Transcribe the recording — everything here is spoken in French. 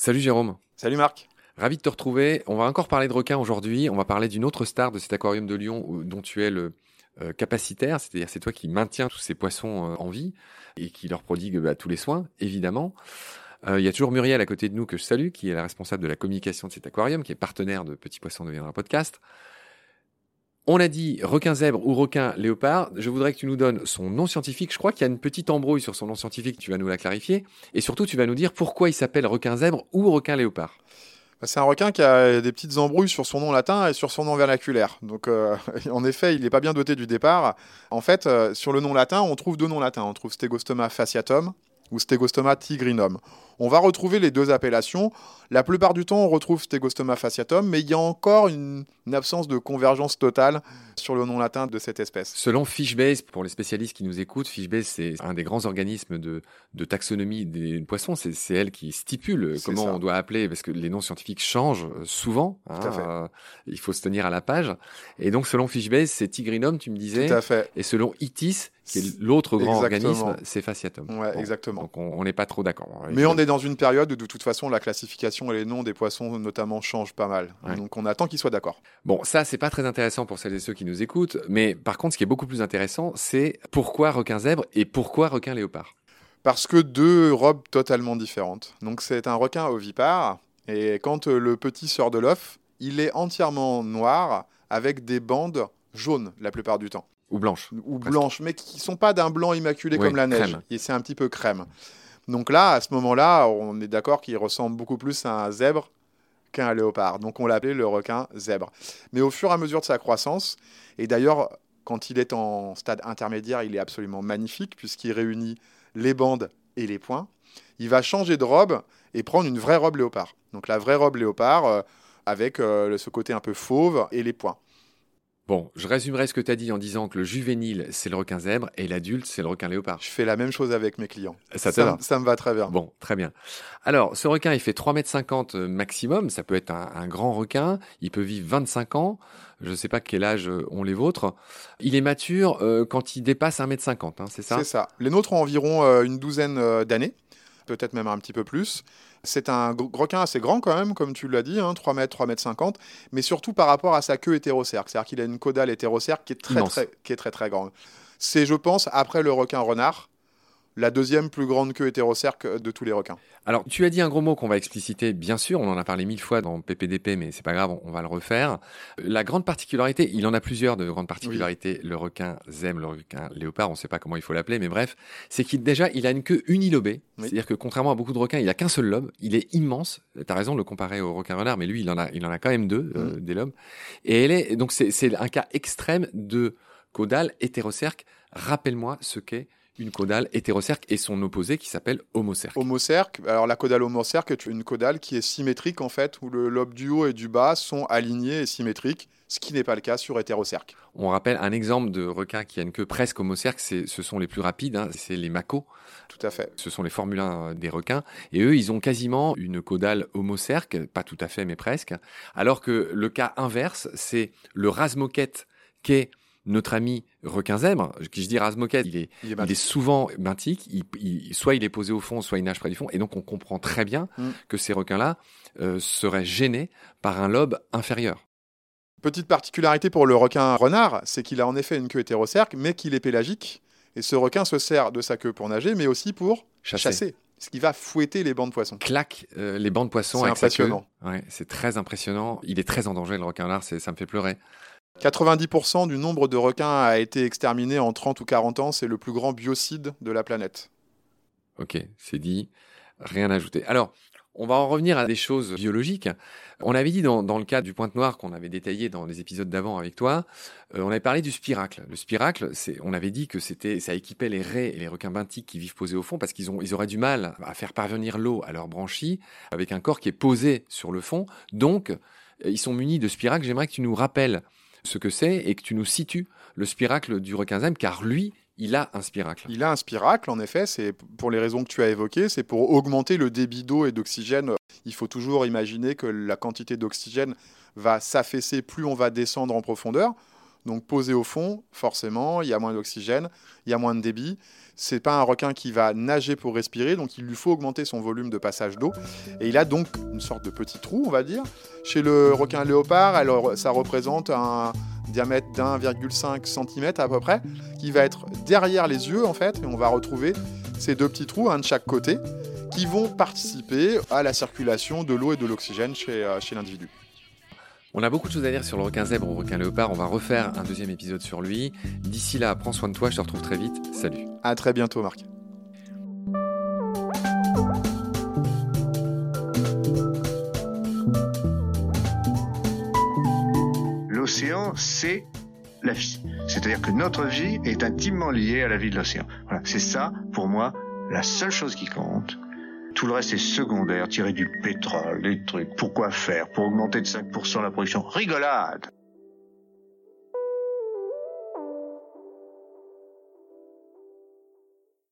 Salut Jérôme. Salut Marc. Ravi de te retrouver. On va encore parler de requins aujourd'hui. On va parler d'une autre star de cet aquarium de Lyon dont tu es le euh, capacitaire, c'est-à-dire c'est toi qui maintiens tous ces poissons euh, en vie et qui leur prodigue bah, tous les soins, évidemment. Euh, il y a toujours Muriel à côté de nous que je salue, qui est la responsable de la communication de cet aquarium, qui est partenaire de Petit Poisson deviendra podcast. On a dit requin zèbre ou requin léopard. Je voudrais que tu nous donnes son nom scientifique. Je crois qu'il y a une petite embrouille sur son nom scientifique. Tu vas nous la clarifier. Et surtout, tu vas nous dire pourquoi il s'appelle requin zèbre ou requin léopard. Bah, c'est un requin qui a des petites embrouilles sur son nom latin et sur son nom vernaculaire. Donc, euh, en effet, il n'est pas bien doté du départ. En fait, euh, sur le nom latin, on trouve deux noms latins. On trouve Stegostoma fasciatum ou Stegostoma tigrinum. On va retrouver les deux appellations. La plupart du temps, on retrouve Stegostoma fasciatum, mais il y a encore une, absence de convergence totale sur le nom latin de cette espèce. Selon Fishbase, pour les spécialistes qui nous écoutent, Fishbase, c'est un des grands organismes de, taxonomie des poissons. C'est elle qui stipule comment on doit appeler, parce que les noms scientifiques changent souvent. Hein, euh, il faut se tenir à la page. Et donc, selon Fishbase, c'est Tigrinum, tu me disais. Tout à fait. Et selon ITIS, qui est l'autre grand organisme, c'est Fasciatum. Ouais, exactement. Donc, on n'est pas trop d'accord. Mais on est dans une période où, de toute façon, la classification et les noms des poissons, notamment, changent pas mal. Donc, on attend qu'ils soient d'accord. Bon, ça, c'est pas très intéressant pour celles et ceux qui nous écoutent. Mais par contre, ce qui est beaucoup plus intéressant, c'est pourquoi requin zèbre et pourquoi requin léopard? Parce que deux robes totalement différentes. Donc, c'est un requin ovipare. Et quand euh, le petit sort de l'œuf, il est entièrement noir avec des bandes jaunes la plupart du temps. Ou blanches. Ou blanches, mais qui ne sont pas d'un blanc immaculé comme la neige. Et c'est un petit peu crème. Donc là, à ce moment-là, on est d'accord qu'il ressemble beaucoup plus à un zèbre qu'un léopard. Donc on l'a appelé le requin zèbre. Mais au fur et à mesure de sa croissance, et d'ailleurs quand il est en stade intermédiaire, il est absolument magnifique puisqu'il réunit les bandes et les points. Il va changer de robe et prendre une vraie robe léopard. Donc la vraie robe léopard euh, avec euh, ce côté un peu fauve et les points. Bon, je résumerai ce que tu as dit en disant que le juvénile, c'est le requin zèbre et l'adulte, c'est le requin léopard. Je fais la même chose avec mes clients. Ça, ça, ça me va très bien. Bon, très bien. Alors, ce requin, il fait 3,50 m maximum. Ça peut être un, grand requin. Il peut vivre 25 ans. Je ne sais pas quel âge ont les vôtres. Il est mature euh, quand il dépasse 1m50, hein, c'est ça? C'est ça. Les nôtres ont environ euh, une douzaine euh, d'années, peut-être même un petit peu plus. C'est un requin assez grand quand même, comme tu l'as dit, 3 hein, mètres, 3 mètres 50, mais surtout par rapport à sa queue hétérocerque. C'est-à-dire qu'il a une caudale hétérocerque qui est très, très, qui est très, très grande. C'est, je pense, après le requin renard, la deuxième plus grande queue hétérocerque de tous les requins. Alors, tu as dit un gros mot qu'on va expliciter, bien sûr, on en a parlé mille fois dans PPDP, mais c'est pas grave, on va le refaire. La grande particularité, il en a plusieurs de grandes particularités, le requin zème, le requin léopard, on ne sait pas comment il faut l'appeler, mais bref, c'est qu'il déjà, il a une queue unilobée, c'est-à-dire que contrairement à beaucoup de requins, il a qu'un seul lobe, il est immense, tu as raison de le comparer au requin renard, mais lui, il en a, il en a quand même deux, euh, mm. des lobes, et elle est, donc c'est un cas extrême de caudale hétérocerque. Rappelle-moi ce qu'est une caudale hétérocerque et son opposé qui s'appelle homocerque. Homocerque, alors la caudale homocerque est une caudale qui est symétrique en fait, où le lobe du haut et du bas sont alignés et symétriques, ce qui n'est pas le cas sur hétérocerque. On rappelle un exemple de requin qui a une queue presque homocerque, ce sont les plus rapides, hein, c'est les macos. Tout à fait. Ce sont les Formule 1 des requins. Et eux, ils ont quasiment une caudale homocerque, pas tout à fait, mais presque. Alors que le cas inverse, c'est le rasmoquette qui est notre ami requin zèbre, qui je dis Razmoket, il est, il est, souvent benthique, il, soit il est posé au fond, soit il nage près du fond, et donc on comprend très bien mm. que ces requins-là euh, seraient gênés par un lobe inférieur. Petite particularité pour le requin renard, c'est qu'il a en effet une queue hétérocerque, mais qu'il est pélagique, et ce requin se sert de sa queue pour nager, mais aussi pour chasser. ce qui va fouetter les bancs de poissons. Claque euh, les bancs de poissons. C'est impressionnant. Ouais, c'est très impressionnant. Il est très en danger, le requin renard, ça me fait pleurer. 90% du nombre de requins a été exterminé en 30 ou 40 ans. C'est le plus grand biocide de la planète. Ok, c'est dit. Rien à ajouter. Alors, on va en revenir à des choses biologiques. On avait dit dans, le cas du pointe noire qu'on avait détaillé dans les épisodes d'avant avec toi, euh, on avait parlé du spiracle. Le spiracle, on avait dit que c'était, ça équipait les raies et les requins benthiques qui vivent posés au fond parce qu'ils ils auraient du mal à faire parvenir l'eau à leurs branchies avec un corps qui est posé sur le fond. Donc, ils sont munis de spiracle. J'aimerais que tu nous rappelles ce que c'est et que tu nous situes le spiracle du requin zème, car lui, il a un spiracle. Il a un spiracle, en effet, c'est pour les raisons que tu as évoquées, c'est pour augmenter le débit d'eau et d'oxygène. Il faut toujours imaginer que la quantité d'oxygène va s'affaisser, plus on va descendre en profondeur. Donc posé au fond, forcément, il y a moins d'oxygène, il y a moins de débit. C'est pas un requin qui va nager pour respirer, donc il lui faut augmenter son volume de passage d'eau. Et il a donc une sorte de petit trou, on va dire. Chez le requin léopard, alors ça représente un diamètre d'1,5 cm à peu près, qui va être derrière les yeux en fait, et on va retrouver ces deux petits trous, un de chaque côté, qui vont participer à la circulation de l'eau et de l'oxygène chez, euh, chez l'individu. On a beaucoup de choses à dire sur le requin zèbre ou le requin léopard. On va refaire un deuxième épisode sur lui. D'ici là, prends soin de toi. Je te retrouve très vite. Salut. À très bientôt, Marc. L'océan, c'est la vie. C'est-à-dire que notre vie est intimement liée à la vie de l'océan. Voilà. C'est ça, pour moi, la seule chose qui compte. Tout le reste est secondaire, tirer du pétrole, des trucs. Pourquoi faire? Pour augmenter de 5% la production. Rigolade